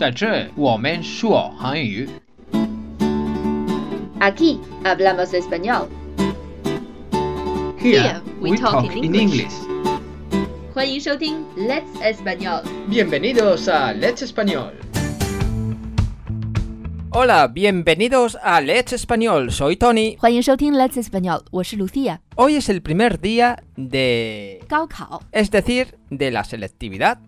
在这我们说韩语。 Aquí hablamos español。 Here we talk in English. 欢迎收听 Let's Español。 Bienvenidos a Let's Español. Hola, bienvenidos a Let's Español. Soy Tony. 欢迎收听 Let's Español，我是 Lucia。 Hoy es el primer día de... 高考， es decir, de la selectividad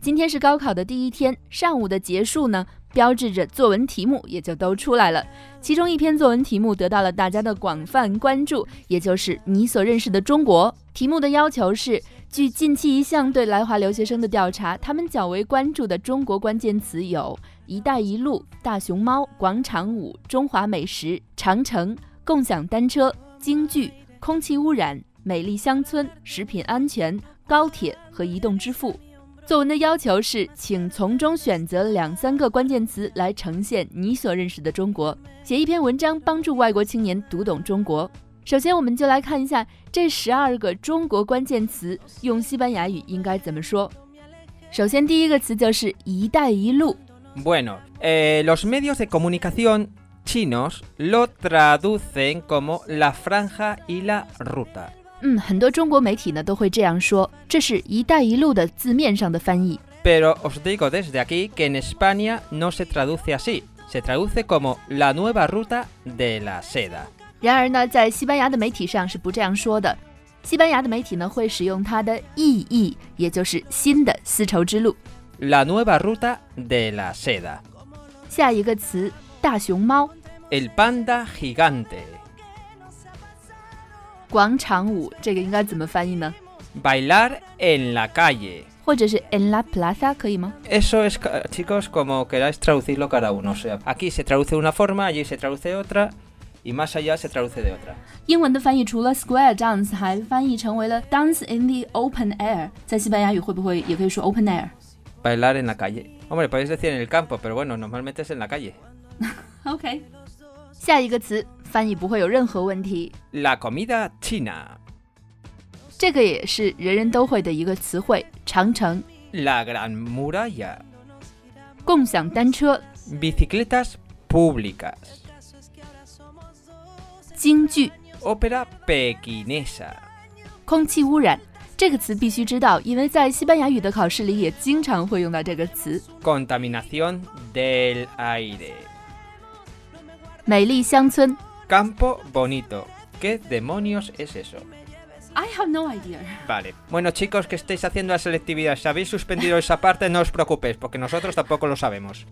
今天是高考的第一天，上午的结束呢，标志着作文题目也就都出来了。其中一篇作文题目得到了大家的广泛关注，也就是你所认识的中国。题目的要求是，据近期一项对来华留学生的调查，他们较为关注的中国关键词有“一带一路”、“大熊猫”、“广场舞”、“中华美食”、“长城”、“共享单车”、“京剧”、“空气污染”、“美丽乡村”、“食品安全”、“高铁”和“移动支付”。作文的要求是，请从中选择两三个关键词来呈现你所认识的中国，写一篇文章帮助外国青年读懂中国。首先，我们就来看一下这十二个中国关键词用西班牙语应该怎么说。首先，第一个词就是“一带一路 Bueno, eh, los medios de comunicación chinos lo traducen como la franja y la ruta. ”。嗯，很多中国媒体呢都会这样说，这是一带一路的字面上的翻译。 Pero os digo desde aquí que en España no se traduce así. Se traduce como la nueva ruta de la seda. 然而呢，在西班牙的媒体上是不这样说的。西班牙的媒体呢会使用它的意译，也就是新的丝绸之路。 La nueva ruta de la seda. 下一个词大熊猫 El panda gigante. 广场舞，这个应该怎么翻译呢？ Bailar en la calle. 或者是 en la plaza 可以吗？ Eso es, ca- chicos, como queráis traducirlo cada uno. O sea, aquí se traduce de una forma, allí se traduce otra, y más allá se traduce de otra. 英文的翻译除了 square dance，还翻译成为了 dance in the open air。在西班牙语会不会也可以说 open air？OK，、 Bailar en la calle. Hombre, podéis decir en el campo, pero bueno, normalmente es en la calle. 下一个词翻译不会有任何问题，La comida china. 这个也是人人都会的一个词汇。长城、La gran muralla. 共享单车、Bicicletas públicas. 京剧、Ópera pequinesa. 空气污染。这个词必须知道，因为在西班牙语的考试里也经常会用到这个词。Contaminación del aire. 美丽乡村 Campo bonito. ¿Qué demonios es eso? ，I have no idea。 Vale. Bueno, chicos, que estáis haciendo la selectividad, si habéis suspendido esa parte, no os preocupéis, porque nosotros tampoco lo sabemos.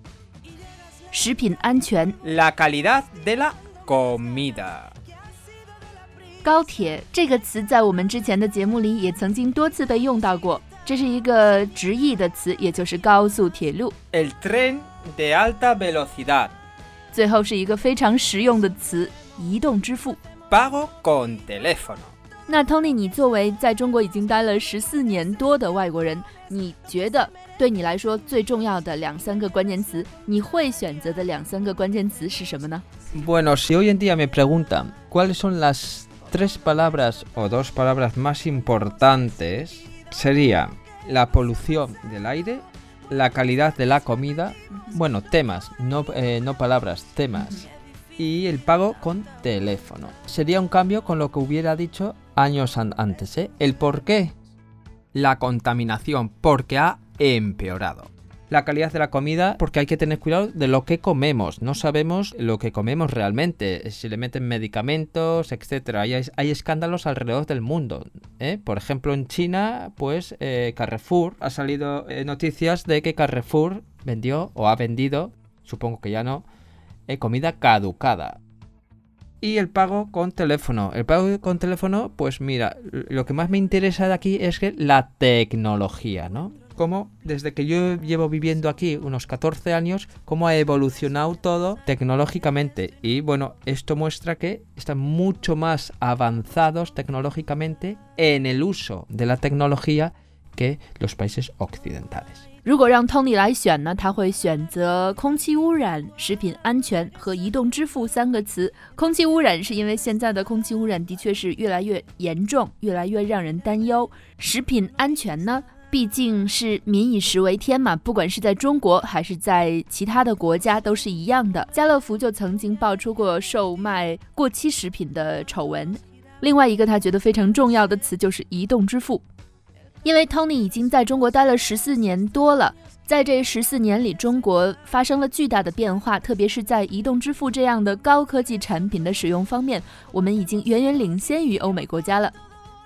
食品安全、 La calidad de la comida. 高铁这个词在我们之前的节目里也曾经多次被用到过，这是一个直译的词，也就是高速铁路。 El tren de alta velocidad. 最后是一个非常实用的词——移动支付。Pago con teléfono. 那 Tony，你作为在中国已经待了十四年多的外国人，你觉得对你来说最重要的两三个关键词，你会选择的两三个关键词是什么呢？Bueno, si hoy en día me preguntan cuáles son las tres palabras o dos palabras más importantes, sería la polución del aire, la calidad de la comida, bueno, temas, no, eh, no palabras, temas, y el pago con teléfono. Sería un cambio con lo que hubiera dicho años an- antes, ¿eh? ¿El por qué? La contaminación, porque ha empeorado. La calidad de la comida, porque hay que tener cuidado de lo que comemos. No sabemos lo que comemos realmente, si le meten medicamentos, etcétera. Hay, hay escándalos alrededor del mundo. ¿eh? Por ejemplo, en China, pues eh, Carrefour ha salido eh, noticias de que Carrefour vendió o ha vendido, supongo que ya no, comida caducada. Y el pago con teléfono. El pago con teléfono, pues mira, lo que más me interesa de aquí es que la tecnología, ¿no? Cómo desde que yo llevo viviendo aquí unos 14 años, cómo ha evolucionado todo tecnológicamente. Y bueno, esto muestra que están mucho más avanzados tecnológicamente en el uso de la tecnología que los países occidentales. 如果让 Tony 来选呢，他会选择空气污染、食品安全和移动支付三个词。空气污染是因为现在的空气污染的确是越来越严重，越来越让人担忧。食品安全呢， 毕竟是民以食为天嘛，不管是在中国还是在其他的国家都是一样的。家乐福就曾经爆出过售卖过期食品的丑闻。另外一个他觉得非常重要的词就是移动支付，因为 Tony 已经在中国待了十四年多了，在这十四年里，中国发生了巨大的变化，特别是在移动支付这样的高科技产品的使用方面，我们已经远远领先于欧美国家了。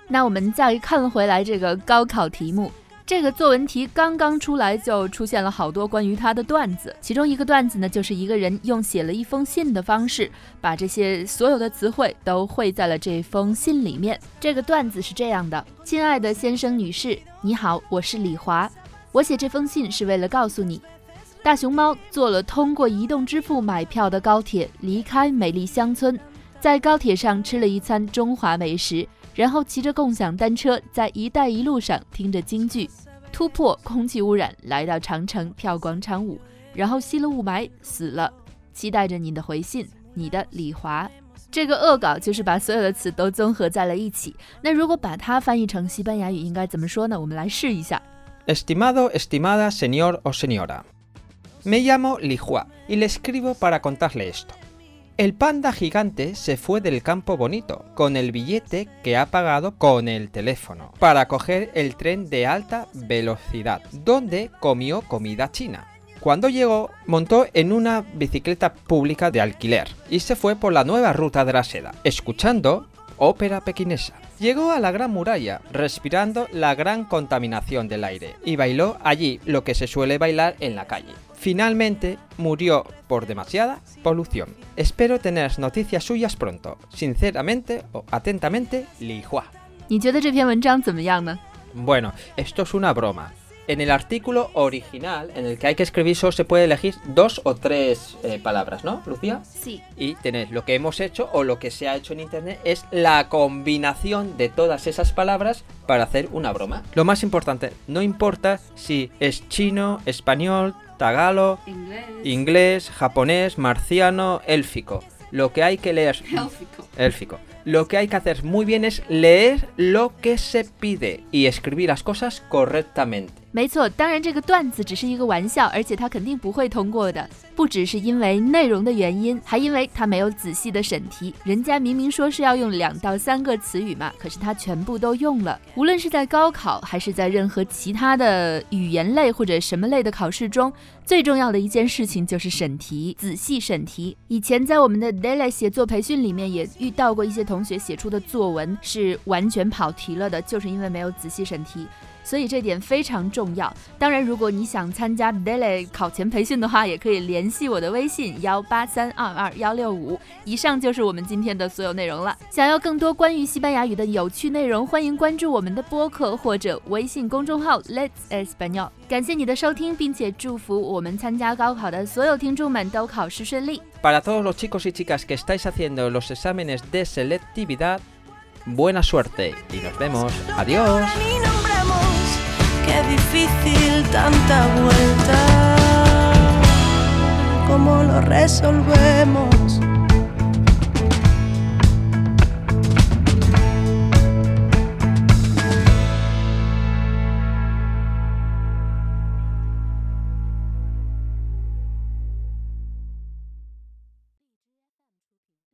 那我们再看回来这个高考题目。这个作文题刚刚出来，就出现了好多关于他的段子。其中一个段子呢，就是一个人用写了一封信的方式，把这些所有的词汇都汇在了这封信里面。这个段子是这样的：亲爱的先生、女士，你好，我是李华。我写这封信是为了告诉你，大熊猫坐了通过移动支付买票的高铁，离开美丽乡村，在高铁上吃了一餐中华美食。然后骑着共享单车，在“一带一路”上听着京剧，突破空气污染，来到长城跳广场舞，然后吸了雾霾死了。期待着你的回信，你的李华。这个恶搞就是把所有的词都综合在了一起。那如果把它翻译成西班牙语，应该怎么说呢？我们来试一下。Estimado, estimada señor o señora, me llamo Li Hua y le escribo para contarle esto. El panda gigante se fue del campo bonito con el billete que ha pagado con el teléfono para coger el tren de alta velocidad, donde comió comida china. Cuando llegó, montó en una bicicleta pública de alquiler y se fue por la nueva ruta de la seda, escuchando ópera pequinesa. Llegó a la gran muralla, respirando la gran contaminación del aire, y bailó allí lo que se suele bailar en la calle. Finalmente murió por demasiada polución. Espero tener noticias suyas pronto. Sinceramente o atentamente, Li Hua. Bueno, esto es una broma. En el artículo original, en el que hay que escribir, solo se puede elegir dos o tres eh, palabras, ¿no, Lucía? Sí. Y tenéis lo que hemos hecho o lo que se ha hecho en internet es la combinación de todas esas palabras para hacer una broma. Lo más importante, no importa si es chino, español, tagalo, inglés, inglés japonés, marciano, élfico. Lo que hay que leer. Élfico. Élfico. Lo que hay que hacer muy bien es leer lo que se pide y escribir las cosas correctamente. 没错，当然这个段子只是一个玩笑，而且他肯定不会通过的。不只是因为内容的原因，还因为他没有仔细的审题。人家明明说是要用两到三个词语嘛，可是他全部都用了。无论是在高考还是在任何其他的语言类或者什么类的考试中，最重要的一件事情就是审题，仔细审题。以前在我们的 daily 写作培训里面也遇到过一些同学写出的作文是完全跑题了的，就是因为没有仔细审题。所以这点非常重要。当然，如果你想参加 Daily 考前培训的话，也可以联系我的微信幺八三二二幺六五。以上就是我们今天的所有内容了。想要更多关于西班牙语的有趣内容，欢迎关注我们的播客或者微信公众号 Let's Español。感谢你的收听，并且祝福我们参加高考的所有听众们都考试顺利。Para todos los chicos y chicas que estáis haciendo los exámenes de selectividad, buena suerte y nos vemos. Adiós. Qué difícil tanta vuelta. ¿Cómo lo resolvemos?